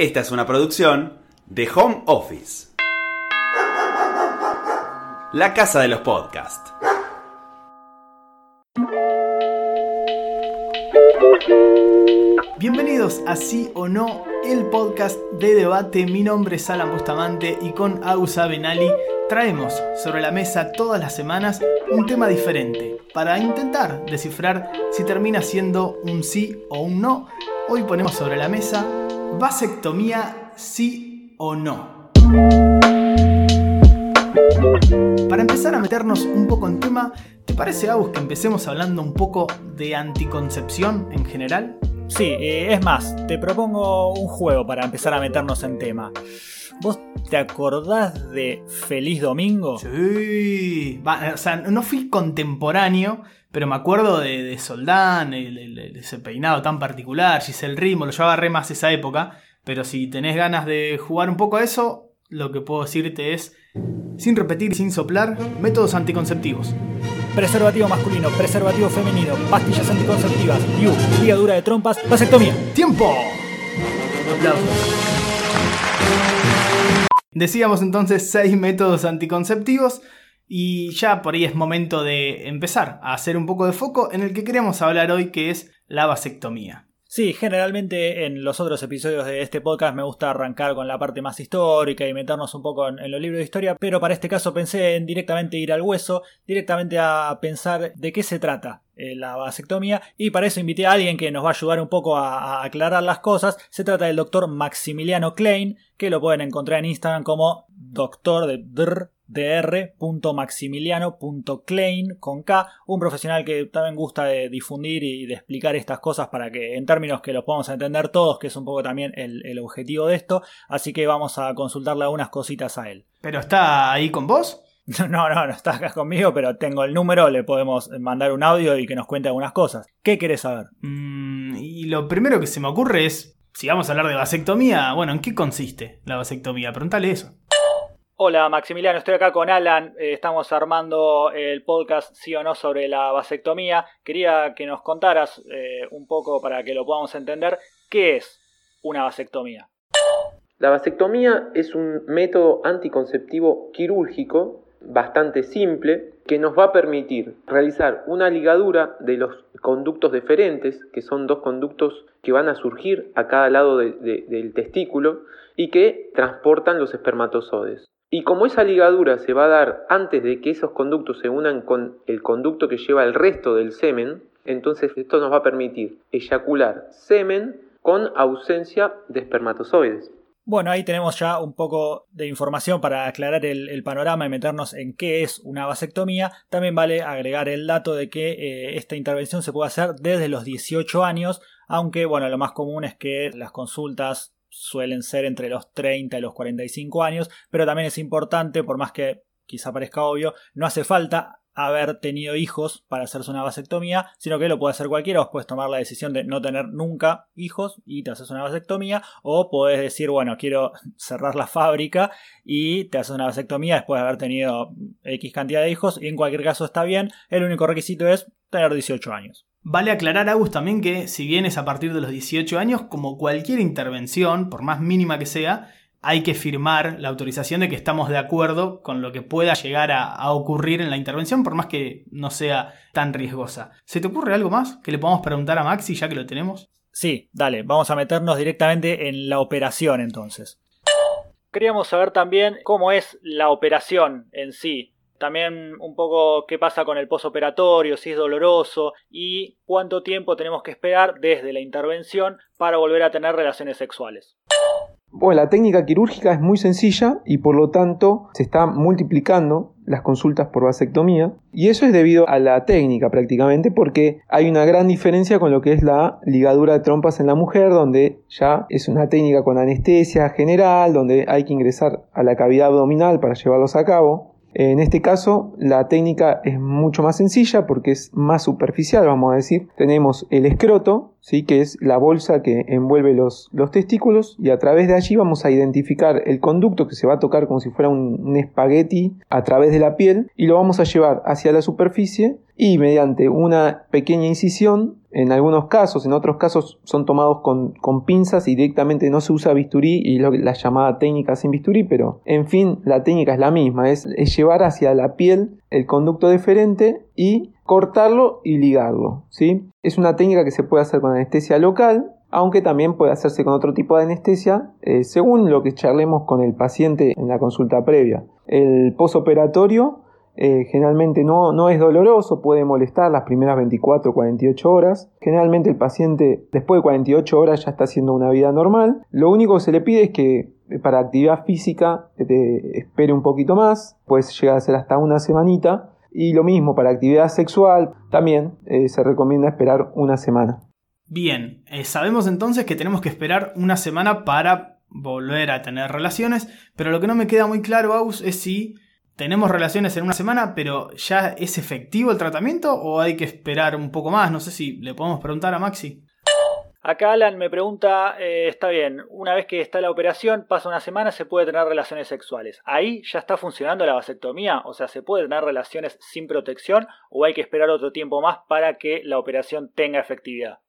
Esta es una producción de Home Office. La casa de los podcasts. Bienvenidos a Sí o No, el podcast de debate. Mi nombre es Alan Bustamante y con Ausa Benali traemos sobre la mesa todas las semanas un tema diferente para intentar descifrar si termina siendo un sí o un no. Hoy ponemos sobre la mesa vasectomía sí o no. Para empezar a meternos un poco en tema, ¿te parece, Agus, que empecemos hablando un poco de anticoncepción en general? Sí, eh, es más, te propongo un juego para empezar a meternos en tema. ¿Vos te acordás de Feliz Domingo? Sí, o sea, no fui contemporáneo, pero me acuerdo de, Soldán, ese peinado tan particular, Giselle Ritmo, yo agarré más esa época, pero si tenés ganas de jugar un poco a eso, lo que puedo decirte es, sin repetir y sin soplar, métodos anticonceptivos. Preservativo masculino, preservativo femenino, pastillas anticonceptivas, view, ligadura de trompas, vasectomía. ¡Tiempo! Aplausos. Decíamos entonces seis métodos anticonceptivos y ya por ahí es momento de empezar a hacer un poco de foco en el que queremos hablar hoy que es la vasectomía. Sí, generalmente en los otros episodios de este podcast me gusta arrancar con la parte más histórica y meternos un poco en, los libros de historia, pero para este caso pensé en directamente ir al hueso, directamente a pensar de qué se trata eh, la vasectomía y para eso invité a alguien que nos va a ayudar un poco a, aclarar las cosas. Se trata del doctor Maximiliano Klein, que lo pueden encontrar en Instagram como doctor de dr.maximiliano.klein con K, un profesional que también gusta de difundir y de explicar estas cosas para que en términos que los podamos entender todos, que es un poco también el, objetivo de esto, así que vamos a consultarle algunas cositas a él. ¿Pero está ahí con vos? No, no, no está acá conmigo, pero tengo el número, le podemos mandar un audio y que nos cuente algunas cosas. ¿Qué querés saber? Mm, y lo primero que se me ocurre es, si vamos a hablar de vasectomía, bueno, ¿en qué consiste la vasectomía? Pregúntale eso. Hola Maximiliano, estoy acá con Alan, eh, estamos armando el podcast sí o no sobre la vasectomía. Quería que nos contaras eh, un poco para que lo podamos entender, ¿qué es una vasectomía? La vasectomía es un método anticonceptivo quirúrgico bastante simple que nos va a permitir realizar una ligadura de los conductos deferentes, que son dos conductos que van a surgir a cada lado del testículo y que transportan los espermatozoides. Y como esa ligadura se va a dar antes de que esos conductos se unan con el conducto que lleva el resto del semen, entonces esto nos va a permitir eyacular semen con ausencia de espermatozoides. Bueno, ahí tenemos ya un poco de información para aclarar el, panorama y meternos en qué es una vasectomía. También vale agregar el dato de que eh, esta intervención se puede hacer desde los 18 años, aunque bueno, lo más común es que las consultas suelen ser entre los 30 y los 45 años, pero también es importante, por más que quizá parezca obvio, no hace falta haber tenido hijos para hacerse una vasectomía, sino que lo puede hacer cualquiera, vos puedes tomar la decisión de no tener nunca hijos y te haces una vasectomía, o puedes decir, bueno, quiero cerrar la fábrica y te haces una vasectomía después de haber tenido X cantidad de hijos, y en cualquier caso está bien, el único requisito es tener 18 años. Vale aclarar, Agus, también que si bien es a partir de los 18 años, como cualquier intervención, por más mínima que sea, hay que firmar la autorización de que estamos de acuerdo con lo que pueda llegar a, ocurrir en la intervención, por más que no sea tan riesgosa. ¿Se te ocurre algo más que le podamos preguntar a Maxi ya que lo tenemos? Sí, dale, vamos a meternos directamente en la operación entonces. Queríamos saber también cómo es la operación en sí. También un poco qué pasa con el posoperatorio, si es doloroso y cuánto tiempo tenemos que esperar desde la intervención para volver a tener relaciones sexuales. Bueno, la técnica quirúrgica es muy sencilla y por lo tanto se están multiplicando las consultas por vasectomía y eso es debido a la técnica prácticamente porque hay una gran diferencia con lo que es la ligadura de trompas en la mujer donde ya es una técnica con anestesia general donde hay que ingresar a la cavidad abdominal para llevarlos a cabo en este caso, la técnica es mucho más sencilla porque es más superficial, vamos a decir. Tenemos el escroto ¿sí? que es la bolsa que envuelve los, los, testículos, y a través de allí vamos a identificar el conducto que se va a tocar como si fuera un, un espagueti a través de la piel, y lo vamos a llevar hacia la superficie y mediante una pequeña incisión, en algunos casos, en otros casos son tomados con, pinzas y directamente no se usa bisturí y lo, la llamada técnica sin bisturí, pero en fin, la técnica es la misma, es, llevar hacia la piel el conducto deferente y cortarlo y ligarlo. ¿sí? Es una técnica que se puede hacer con anestesia local, aunque también puede hacerse con otro tipo de anestesia, eh, según lo que charlemos con el paciente en la consulta previa. El posoperatorio eh, generalmente no, no, es doloroso, puede molestar las primeras 24 o 48 horas. Generalmente el paciente después de 48 horas ya está haciendo una vida normal. Lo único que se le pide es que eh, para actividad física te espere un poquito más, puede llegar a ser hasta una semanita. Y lo mismo para actividad sexual, también eh, se recomienda esperar una semana. Bien, sabemos entonces que tenemos que esperar una semana para volver a tener relaciones, pero lo que no me queda muy claro, Aus, es si tenemos relaciones en una semana, pero ¿ya es efectivo el tratamiento o hay que esperar un poco más? No sé si le podemos preguntar a Maxi. Acá Alan me pregunta, eh, está bien, una vez que está la operación, pasa una semana, se puede tener relaciones sexuales. ¿Ahí ya está funcionando la vasectomía? O sea, ¿se puede tener relaciones sin protección o hay que esperar otro tiempo más para que la operación tenga efectividad?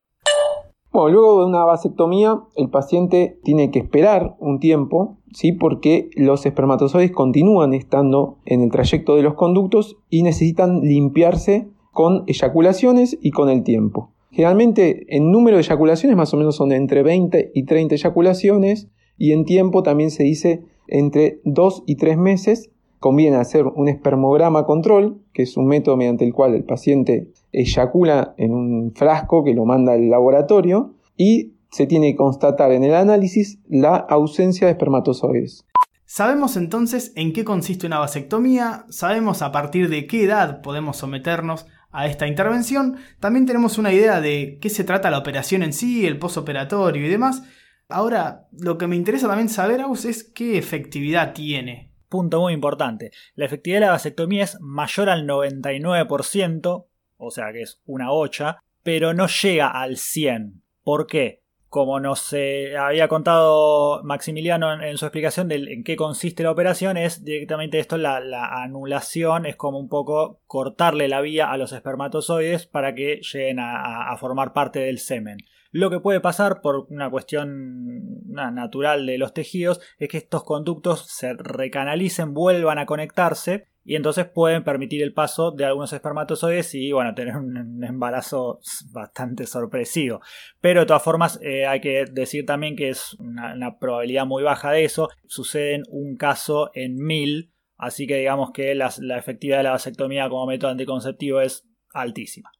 Bueno, luego de una vasectomía, el paciente tiene que esperar un tiempo, ¿sí? porque los espermatozoides continúan estando en el trayecto de los conductos y necesitan limpiarse con eyaculaciones y con el tiempo. Generalmente, en número de eyaculaciones más o menos son entre 20 y 30 eyaculaciones y en tiempo también se dice entre 2 y 3 meses conviene hacer un espermograma control, que es un método mediante el cual el paciente eyacula en un frasco que lo manda al laboratorio y se tiene que constatar en el análisis la ausencia de espermatozoides. Sabemos entonces en qué consiste una vasectomía, sabemos a partir de qué edad podemos someternos a esta intervención, también tenemos una idea de qué se trata la operación en sí, el posoperatorio y demás. Ahora, lo que me interesa también saber, Aus, es qué efectividad tiene Punto muy importante. La efectividad de la vasectomía es mayor al 99%, o sea que es una bocha, pero no llega al 100%. ¿Por qué? Como nos había contado Maximiliano en, su explicación de en qué consiste la operación, es directamente esto, la, anulación, es como un poco cortarle la vía a los espermatozoides para que lleguen a formar parte del semen. Lo que puede pasar por una cuestión natural de los tejidos es que estos conductos se recanalicen, vuelvan a conectarse y entonces pueden permitir el paso de algunos espermatozoides y bueno, tener un embarazo bastante sorpresivo. Pero de todas formas eh, hay que decir también que es una, probabilidad muy baja de eso. Sucede en un caso en mil, así que digamos que la efectividad de la vasectomía como método anticonceptivo es altísima.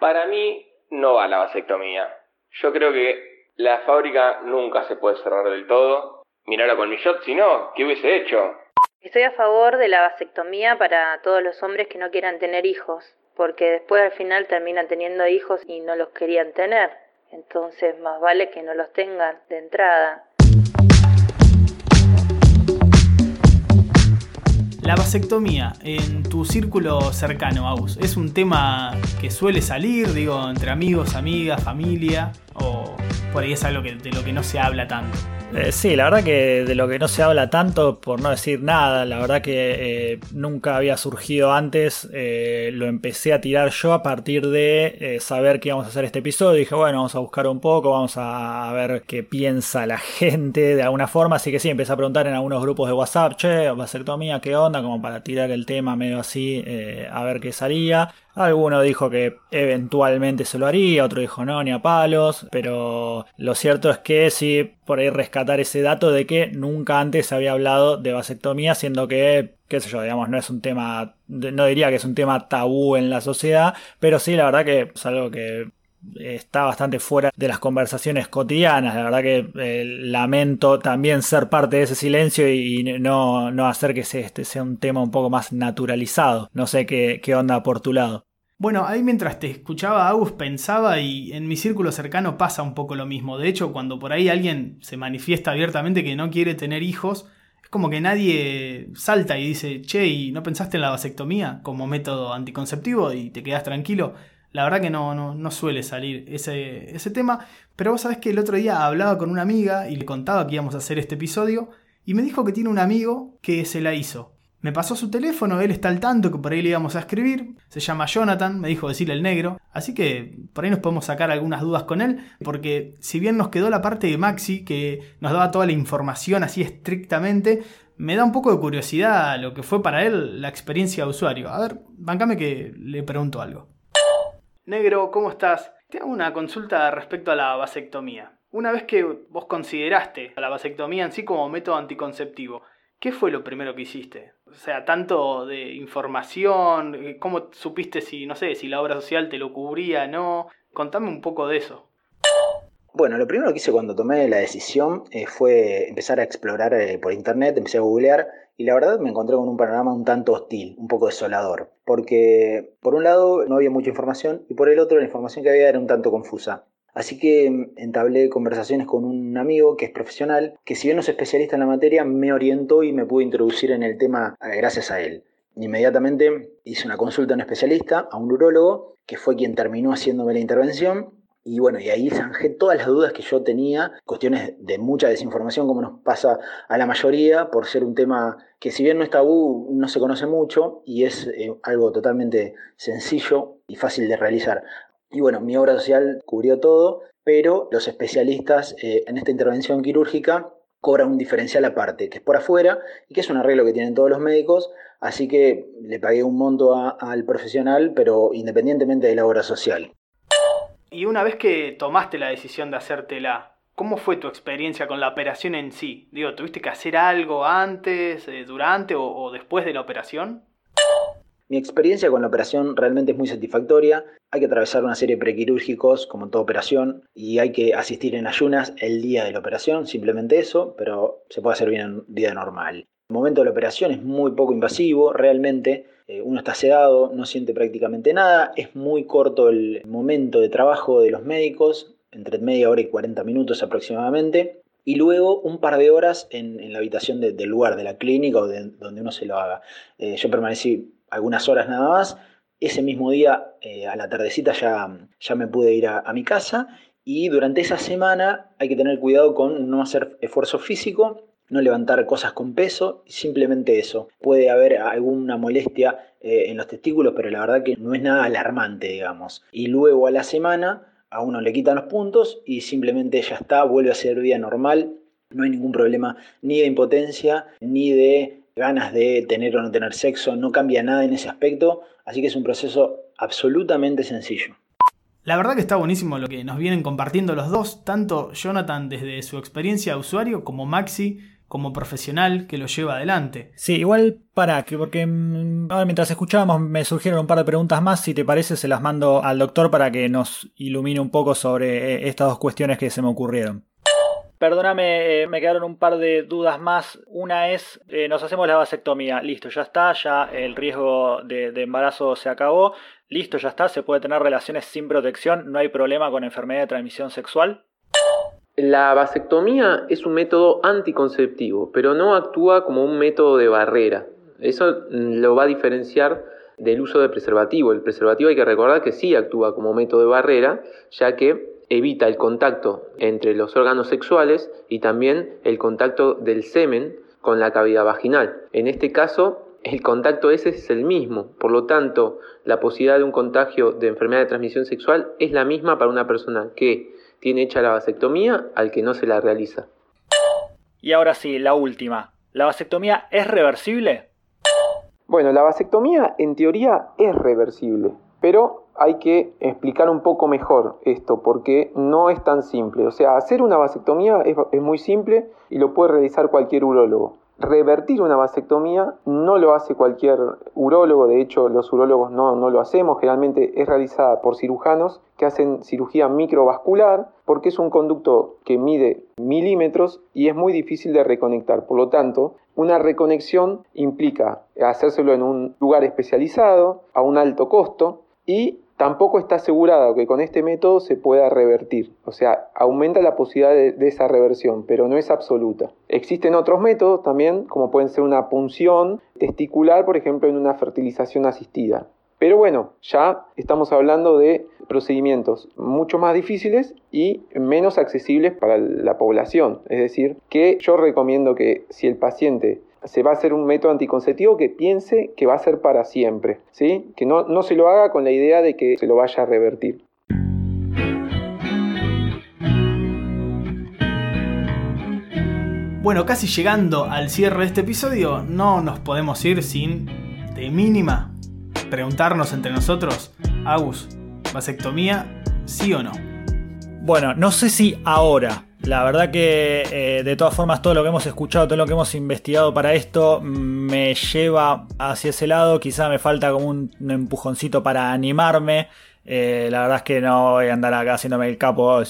Para mí no va la vasectomía. Yo creo que la fábrica nunca se puede cerrar del todo. Mirarlo con mi shot, si no, ¿qué hubiese hecho? Estoy a favor de la vasectomía para todos los hombres que no quieran tener hijos, porque después al final terminan teniendo hijos y no los querían tener. Entonces más vale que no los tengan de entrada. La vasectomía en tu círculo cercano, Aus, ¿es un tema que suele salir, digo, entre amigos, amigas, familia? ¿O por ahí es algo de lo que no se habla tanto? Eh, sí, la verdad que de lo que no se habla tanto, por no decir nada, la verdad que eh, nunca había surgido antes, eh, lo empecé a tirar yo a partir de saber que íbamos a hacer este episodio, dije bueno, vamos a buscar un poco, vamos a, ver qué piensa la gente de alguna forma, así que sí, empecé a preguntar en algunos grupos de WhatsApp, che, vasectomía, qué onda, como para tirar el tema medio así, a ver qué salía. Alguno dijo que eventualmente se lo haría, otro dijo no, ni a palos, pero lo cierto es que sí, por ahí rescatar ese dato de que nunca antes se había hablado de vasectomía, siendo que, qué sé yo, digamos, no es un tema, no diría que es un tema tabú en la sociedad, pero sí, la verdad que es algo que está bastante fuera de las conversaciones cotidianas. La verdad que eh, lamento también ser parte de ese silencio y, no, hacer que este sea un tema un poco más naturalizado. No sé qué, qué onda por tu lado. Bueno, ahí mientras te escuchaba, Agus, pensaba y en mi círculo cercano pasa un poco lo mismo. De hecho, cuando por ahí alguien se manifiesta abiertamente que no quiere tener hijos, es como que nadie salta y dice, che, ¿y no pensaste en la vasectomía como método anticonceptivo y te quedas tranquilo? La verdad que no, no, no suele salir ese, ese tema, pero vos sabés que el otro día hablaba con una amiga y le contaba que íbamos a hacer este episodio y me dijo que tiene un amigo que se la hizo. Me pasó su teléfono, él está al tanto que por ahí le íbamos a escribir. Se llama Jonathan, me dijo decirle el negro. Así que por ahí nos podemos sacar algunas dudas con él. Porque si bien nos quedó la parte de Maxi, que nos daba toda la información así estrictamente, me da un poco de curiosidad lo que fue para él la experiencia de usuario. A ver, bancame que le pregunto algo. Negro, ¿cómo estás? Te hago una consulta respecto a la vasectomía. Una vez que vos consideraste a la vasectomía en sí como método anticonceptivo, ¿qué fue lo primero que hiciste? O sea, tanto de información, eh, ¿cómo supiste si, no sé, si la obra social te lo cubría, no? Contame un poco de eso. Bueno, lo primero que hice cuando tomé la decisión eh, fue empezar a explorar eh, por internet, empecé a googlear y la verdad me encontré con un panorama un tanto hostil, un poco desolador, porque por un lado no había mucha información y por el otro la información que había era un tanto confusa. Así que mm, entablé conversaciones con un amigo que es profesional, que si bien no es especialista en la materia, me orientó y me pudo introducir en el tema eh, gracias a él. Inmediatamente hice una consulta a un especialista, a un urólogo, que fue quien terminó haciéndome la intervención. Y bueno, y ahí zanjé todas las dudas que yo tenía, cuestiones de mucha desinformación, como nos pasa a la mayoría, por ser un tema que si bien no es tabú, no se conoce mucho y es eh, algo totalmente sencillo y fácil de realizar. Y bueno, mi obra social cubrió todo, pero los especialistas eh, en esta intervención quirúrgica cobran un diferencial aparte, que es por afuera y que es un arreglo que tienen todos los médicos, así que le pagué un monto al profesional, pero independientemente de la obra social. Y una vez que tomaste la decisión de hacértela, ¿cómo fue tu experiencia con la operación en sí? Digo, ¿tuviste que hacer algo antes, eh, durante o después de la operación? Mi experiencia con la operación realmente es muy satisfactoria. Hay que atravesar una serie de prequirúrgicos, como toda operación, y hay que asistir en ayunas el día de la operación, simplemente eso, pero se puede hacer bien en vida normal. El momento de la operación es muy poco invasivo, realmente. Eh, uno está sedado, no siente prácticamente nada. Es muy corto el momento de trabajo de los médicos, entre media hora y 40 minutos aproximadamente y luego un par de horas en, la habitación del lugar, de la clínica o de donde uno se lo haga. Eh, yo permanecí algunas horas nada más. Ese mismo día, eh, a la tardecita, ya, ya me pude ir a, mi casa. Y durante esa semana hay que tener cuidado con no hacer esfuerzo físico, no levantar cosas con peso, simplemente eso. Puede haber alguna molestia eh, en los testículos, pero la verdad que no es nada alarmante, digamos. Y luego a la semana a uno le quitan los puntos y simplemente ya está, vuelve a ser vida normal. No hay ningún problema ni de impotencia, ni de ganas de tener o no tener sexo, no cambia nada en ese aspecto, así que es un proceso absolutamente sencillo. La verdad que está buenísimo lo que nos vienen compartiendo los dos, tanto Jonathan desde su experiencia de usuario como Maxi como profesional que lo lleva adelante. Sí, igual para que, porque mm, ahora mientras escuchábamos me surgieron un par de preguntas más, si te parece se las mando al doctor para que nos ilumine un poco sobre eh, estas dos cuestiones que se me ocurrieron. Perdóname, eh, me quedaron un par de dudas más. Una es, eh, nos hacemos la vasectomía. Listo, ya está, ya el riesgo de, embarazo se acabó. Listo, ya está, se puede tener relaciones sin protección, no hay problema con enfermedad de transmisión sexual. La vasectomía es un método anticonceptivo, pero no actúa como un método de barrera. Eso lo va a diferenciar del uso del preservativo. El preservativo hay que recordar que sí actúa como método de barrera, ya que evita el contacto entre los órganos sexuales y también el contacto del semen con la cavidad vaginal. En este caso, el contacto ese es el mismo, por lo tanto, la posibilidad de un contagio de enfermedad de transmisión sexual es la misma para una persona que tiene hecha la vasectomía al que no se la realiza. Y ahora sí, la última. ¿La vasectomía es reversible? Bueno, la vasectomía en teoría es reversible, pero hay que explicar un poco mejor esto, porque no es tan simple. O sea, hacer una vasectomía es, muy simple y lo puede realizar cualquier urólogo. Revertir una vasectomía no lo hace cualquier urólogo, de hecho los urólogos no, no, lo hacemos, generalmente es realizada por cirujanos que hacen cirugía microvascular porque es un conducto que mide milímetros y es muy difícil de reconectar. Por lo tanto, una reconexión implica hacérselo en un lugar especializado, a un alto costo y tampoco está asegurado que con este método se pueda revertir. O sea, aumenta la posibilidad de, esa reversión, pero no es absoluta. Existen otros métodos también, como pueden ser una punción testicular, por ejemplo, en una fertilización asistida. Pero bueno, ya estamos hablando de procedimientos mucho más difíciles y menos accesibles para la población. Es decir, que yo recomiendo que si el paciente se va a hacer un método anticonceptivo que piense que va a ser para siempre, ¿sí? que no, no se lo haga con la idea de que se lo vaya a revertir. Bueno, casi llegando al cierre de este episodio, no nos podemos ir sin, de mínima, preguntarnos entre nosotros, Agus, ¿vasectomía sí o no? Bueno, no sé si ahora. La verdad que eh, de todas formas todo lo que hemos escuchado, todo lo que hemos investigado para esto me lleva hacia ese lado. Quizá me falta como un, empujoncito para animarme. Eh, la verdad es que no voy a andar acá haciéndome el capo,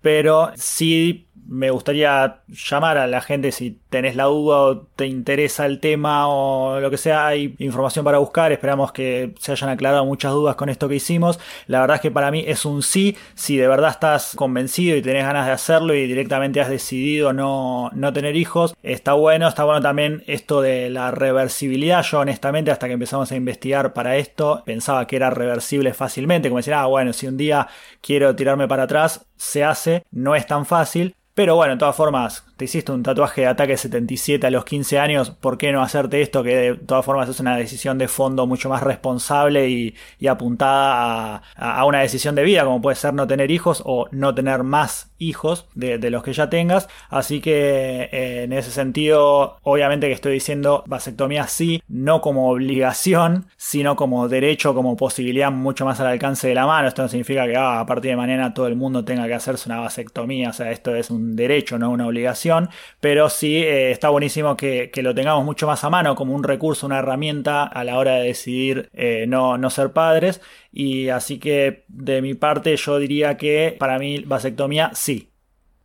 pero sí me gustaría llamar a la gente si tenés la duda o te interesa el tema o lo que sea, hay información para buscar, esperamos que se hayan aclarado muchas dudas con esto que hicimos. La verdad es que para mí es un sí, si de verdad estás convencido y tenés ganas de hacerlo y directamente has decidido no, no tener hijos, está bueno, está bueno también esto de la reversibilidad. Yo honestamente hasta que empezamos a investigar para esto pensaba que era reversible fácilmente, como decir, ah bueno, si un día quiero tirarme para atrás, se hace, no es tan fácil. Pero bueno, de todas formas, te hiciste un tatuaje de ataque 77 a los 15 años, ¿por qué no hacerte esto? Que de todas formas es una decisión de fondo mucho más responsable y, apuntada a, una decisión de vida, como puede ser no tener hijos o no tener más hijos de, los que ya tengas. Así que eh, en ese sentido, obviamente que estoy diciendo vasectomía sí, no como obligación, sino como derecho, como posibilidad mucho más al alcance de la mano. Esto no significa que ah, a partir de mañana todo el mundo tenga que hacerse una vasectomía, o sea, esto es un derecho, no una obligación pero sí eh, está buenísimo que, lo tengamos mucho más a mano como un recurso, una herramienta a la hora de decidir eh, no, no ser padres. Y así que de mi parte yo diría que para mí vasectomía sí.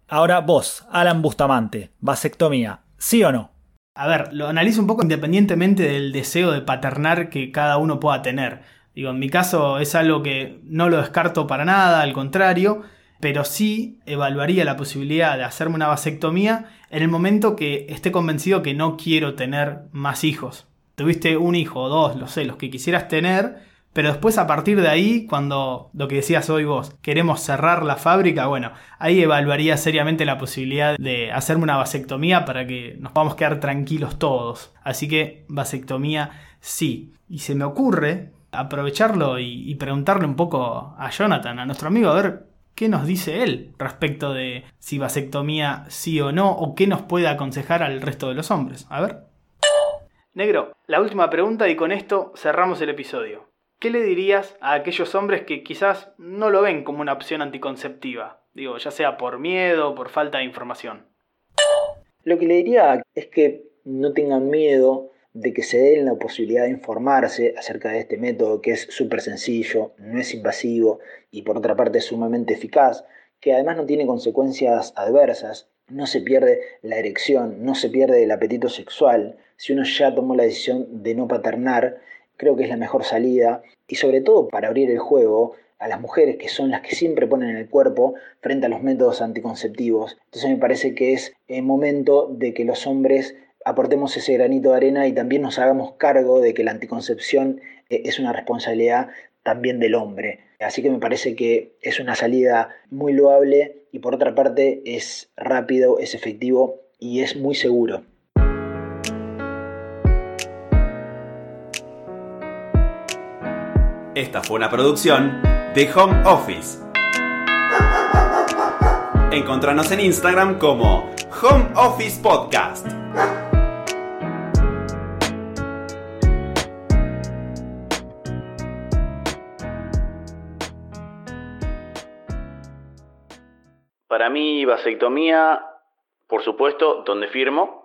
Ahora vos, Alan Bustamante, vasectomía, ¿sí o no? A ver, lo analizo un poco independientemente del deseo de paternar que cada uno pueda tener. Digo, en mi caso es algo que no lo descarto para nada, al contrario, pero sí evaluaría la posibilidad de hacerme una vasectomía en el momento que esté convencido que no quiero tener más hijos. Tuviste un hijo o dos, lo sé, los que quisieras tener, pero después a partir de ahí, cuando lo que decías hoy vos, queremos cerrar la fábrica, bueno, ahí evaluaría seriamente la posibilidad de hacerme una vasectomía para que nos podamos quedar tranquilos todos. Así que vasectomía sí. Y se me ocurre aprovecharlo y, y preguntarle un poco a Jonathan, a nuestro amigo, a ver qué nos dice él respecto de si vasectomía sí o no, o qué nos puede aconsejar al resto de los hombres. A ver. Negro, la última pregunta y con esto cerramos el episodio. ¿Qué le dirías a aquellos hombres que quizás no lo ven como una opción anticonceptiva? Digo, ya sea por miedo o por falta de información. Lo que le diría es que no tengan miedo de que se den la posibilidad de informarse acerca de este método que es súper sencillo, no es invasivo y por otra parte sumamente eficaz, que además no tiene consecuencias adversas, no se pierde la erección, no se pierde el apetito sexual. Si uno ya tomó la decisión de no paternar, creo que es la mejor salida y sobre todo para abrir el juego a las mujeres que son las que siempre ponen el cuerpo frente a los métodos anticonceptivos. Entonces me parece que es el momento de que los hombres aportemos ese granito de arena y también nos hagamos cargo de que la anticoncepción eh, es una responsabilidad también del hombre. Así que me parece que es una salida muy loable y por otra parte es rápido, es efectivo y es muy seguro. Esta fue una producción de Home Office. Encontranos en Instagram como Home Office Podcast. Para mí, vasectomía, por supuesto, donde firmo,